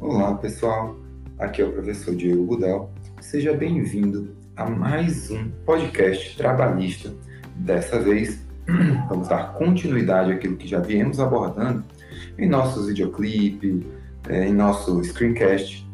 Olá pessoal, aqui é o professor Diego Budel. Seja bem-vindo a mais um podcast trabalhista. Dessa vez, vamos dar continuidade àquilo que já viemos abordando em nossos videoclipe, é, em nosso screencast,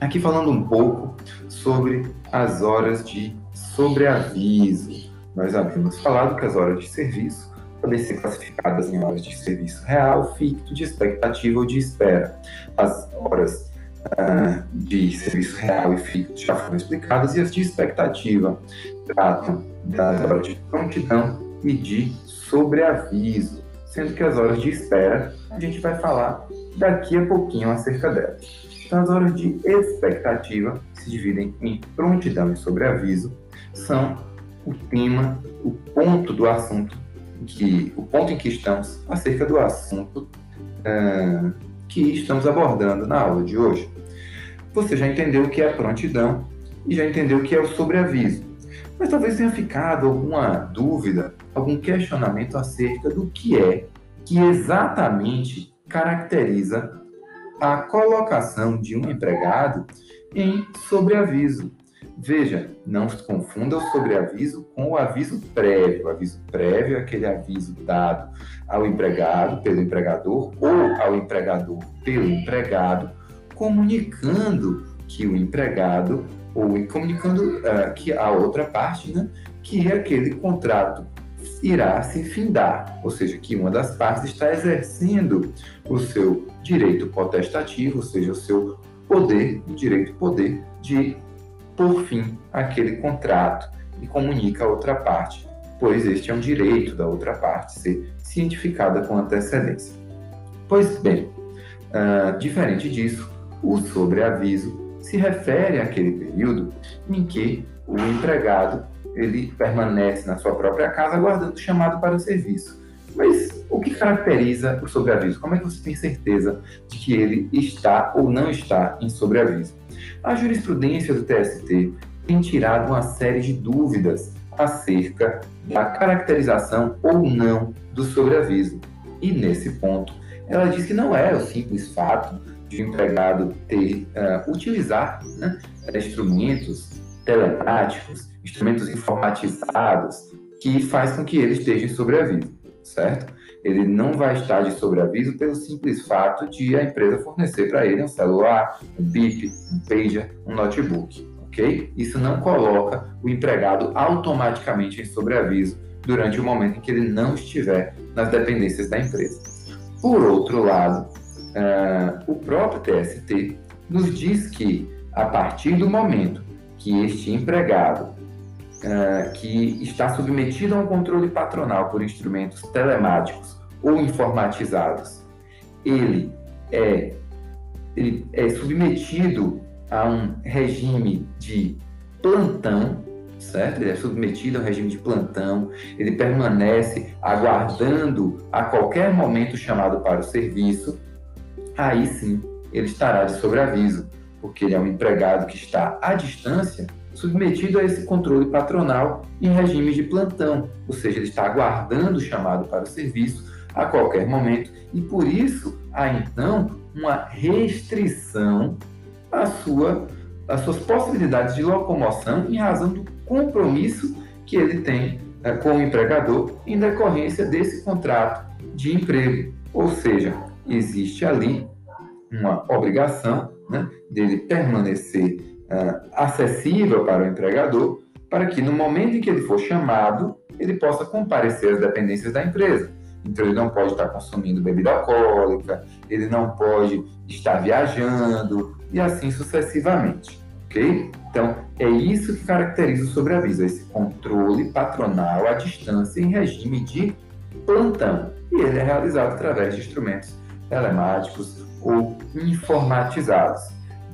aqui falando um pouco sobre as horas de sobreaviso. Nós havíamos falado que as horas de serviço podem ser classificadas em horas de serviço real, ficto, de expectativa ou de espera. As horas uh, de serviço real e ficto já foram explicadas e as de expectativa tratam das horas de prontidão e de sobreaviso, sendo que as horas de espera a gente vai falar daqui a pouquinho acerca delas. Então, as horas de expectativa se dividem em prontidão e sobreaviso, são o tema, o ponto do assunto que o ponto em que estamos acerca do assunto uh, que estamos abordando na aula de hoje. Você já entendeu o que é prontidão e já entendeu o que é o sobreaviso. Mas talvez tenha ficado alguma dúvida, algum questionamento acerca do que é que exatamente caracteriza a colocação de um empregado em sobreaviso. Veja, não se confunda o sobreaviso com o aviso prévio. O aviso prévio é aquele aviso dado ao empregado pelo empregador ou ao empregador pelo empregado, comunicando que o empregado ou comunicando uh, que a outra parte, né, que aquele contrato irá se findar, ou seja, que uma das partes está exercendo o seu direito potestativo, ou seja, o seu poder, o direito poder de por fim aquele contrato e comunica a outra parte, pois este é um direito da outra parte ser cientificada com antecedência. Pois bem, uh, diferente disso, o sobreaviso se refere àquele período em que o empregado ele permanece na sua própria casa aguardando o chamado para o serviço. Mas o que caracteriza o sobreaviso? Como é que você tem certeza de que ele está ou não está em sobreaviso? A jurisprudência do TST tem tirado uma série de dúvidas acerca da caracterização ou não do sobreaviso. E nesse ponto, ela diz que não é o simples fato de o empregado ter uh, utilizar né, instrumentos telemáticos, instrumentos informatizados, que faz com que ele esteja em sobreaviso, certo? Ele não vai estar de sobreaviso pelo simples fato de a empresa fornecer para ele um celular, um bip, um pager, um notebook, ok? Isso não coloca o empregado automaticamente em sobreaviso durante o momento em que ele não estiver nas dependências da empresa. Por outro lado, uh, o próprio TST nos diz que a partir do momento que este empregado uh, que está submetido a um controle patronal por instrumentos telemáticos ou informatizados, ele é, ele é submetido a um regime de plantão, certo? Ele é submetido a um regime de plantão, ele permanece aguardando a qualquer momento chamado para o serviço, aí sim ele estará de sobreaviso porque ele é um empregado que está à distância, submetido a esse controle patronal em regime de plantão, ou seja, ele está aguardando o chamado para o serviço a qualquer momento e por isso há então uma restrição à sua, às suas possibilidades de locomoção em razão do compromisso que ele tem é, com o empregador em decorrência desse contrato de emprego. Ou seja, existe ali uma obrigação né, dele permanecer uh, acessível para o empregador, para que no momento em que ele for chamado, ele possa comparecer às dependências da empresa. Então, ele não pode estar consumindo bebida alcoólica, ele não pode estar viajando e assim sucessivamente, ok? Então, é isso que caracteriza o sobreaviso, esse controle patronal à distância em regime de plantão. E ele é realizado através de instrumentos telemáticos ou informatizados.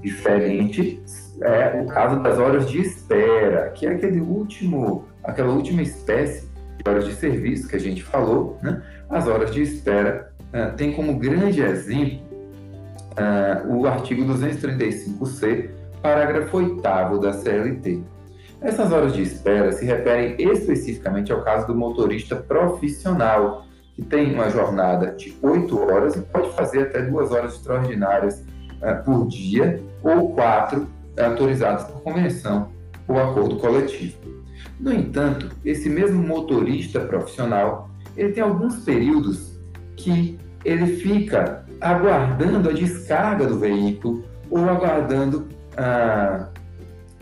Diferente é o caso das horas de espera, que é aquele último, aquela última espécie de horas de serviço que a gente falou. Né? As horas de espera uh, tem como grande exemplo uh, o artigo 235c, parágrafo 8 da CLT. Essas horas de espera se referem especificamente ao caso do motorista profissional, que tem uma jornada de 8 horas e pode fazer até duas horas extraordinárias é, por dia ou quatro autorizados por convenção ou acordo coletivo. No entanto, esse mesmo motorista profissional, ele tem alguns períodos que ele fica aguardando a descarga do veículo ou aguardando a,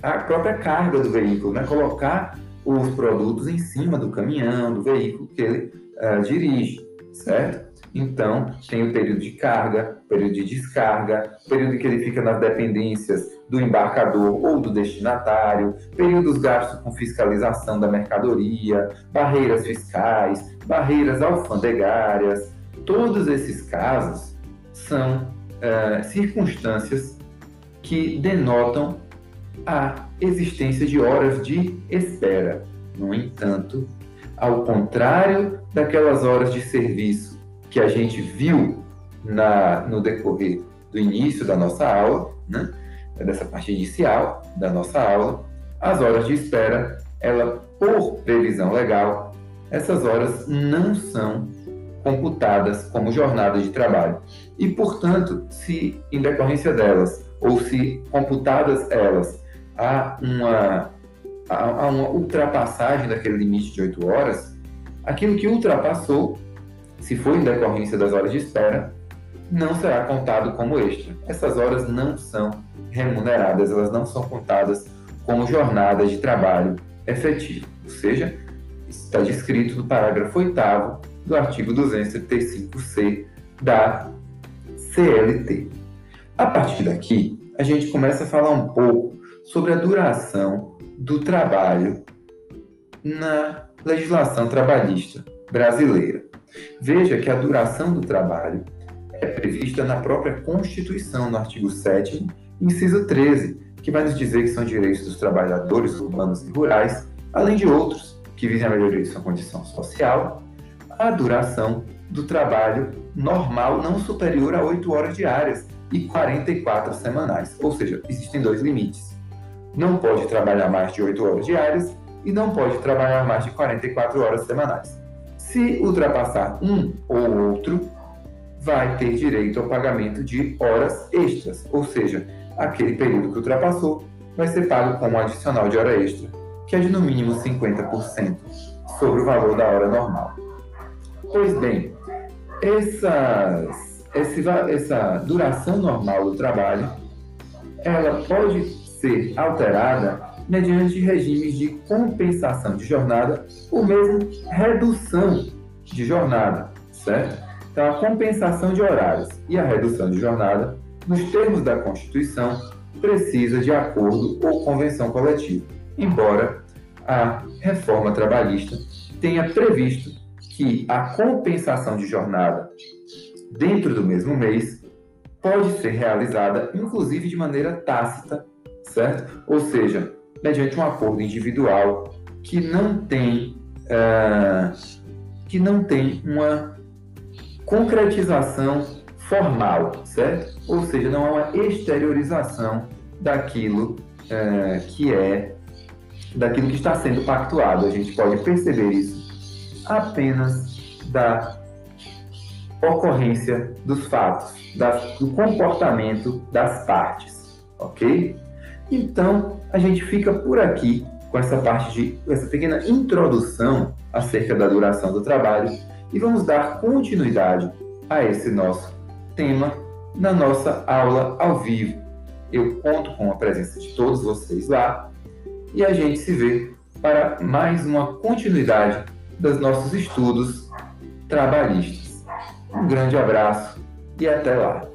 a própria carga do veículo, né? colocar os produtos em cima do caminhão, do veículo que ele uh, dirige, certo? Então, tem o período de carga, período de descarga, período em que ele fica nas dependências do embarcador ou do destinatário, períodos gastos com fiscalização da mercadoria, barreiras fiscais, barreiras alfandegárias. Todos esses casos são uh, circunstâncias que denotam a existência de horas de espera. No entanto, ao contrário daquelas horas de serviço que a gente viu na, no decorrer do início da nossa aula, né? dessa parte inicial da nossa aula, as horas de espera, ela, por previsão legal, essas horas não são computadas como jornada de trabalho. E, portanto, se em decorrência delas, ou se computadas elas, há uma, há uma ultrapassagem daquele limite de 8 horas, aquilo que ultrapassou se for em decorrência das horas de espera, não será contado como extra. Essas horas não são remuneradas, elas não são contadas como jornada de trabalho efetivo. Ou seja, está descrito no parágrafo 8 do artigo 235C da CLT. A partir daqui, a gente começa a falar um pouco sobre a duração do trabalho na legislação trabalhista brasileira. Veja que a duração do trabalho é prevista na própria Constituição, no artigo 7, inciso 13, que vai nos dizer que são direitos dos trabalhadores urbanos e rurais, além de outros que visem a melhoria de sua condição social, a duração do trabalho normal não superior a 8 horas diárias e 44 semanais. Ou seja, existem dois limites. Não pode trabalhar mais de 8 horas diárias e não pode trabalhar mais de 44 horas semanais. Se ultrapassar um ou outro, vai ter direito ao pagamento de horas extras, ou seja, aquele período que ultrapassou vai ser pago com um adicional de hora extra, que é de no mínimo 50% sobre o valor da hora normal. Pois bem, essas, essa duração normal do trabalho, ela pode ser alterada mediante regimes de compensação de jornada ou mesmo redução de jornada, certo? Então, a compensação de horários e a redução de jornada, nos termos da Constituição, precisa de acordo ou convenção coletiva, embora a reforma trabalhista tenha previsto que a compensação de jornada dentro do mesmo mês pode ser realizada, inclusive de maneira tácita, certo? Ou seja, mediante um acordo individual que não tem uh, que não tem uma concretização formal, certo? Ou seja, não há uma exteriorização daquilo uh, que é daquilo que está sendo pactuado. A gente pode perceber isso apenas da ocorrência dos fatos, do comportamento das partes, ok? Então, a gente fica por aqui com essa parte de essa pequena introdução acerca da duração do trabalho e vamos dar continuidade a esse nosso tema na nossa aula ao vivo. Eu conto com a presença de todos vocês lá e a gente se vê para mais uma continuidade dos nossos estudos trabalhistas. Um grande abraço e até lá!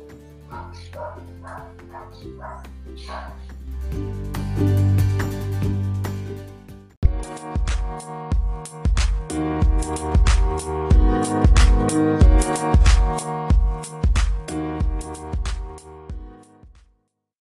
Thank you. Thank you.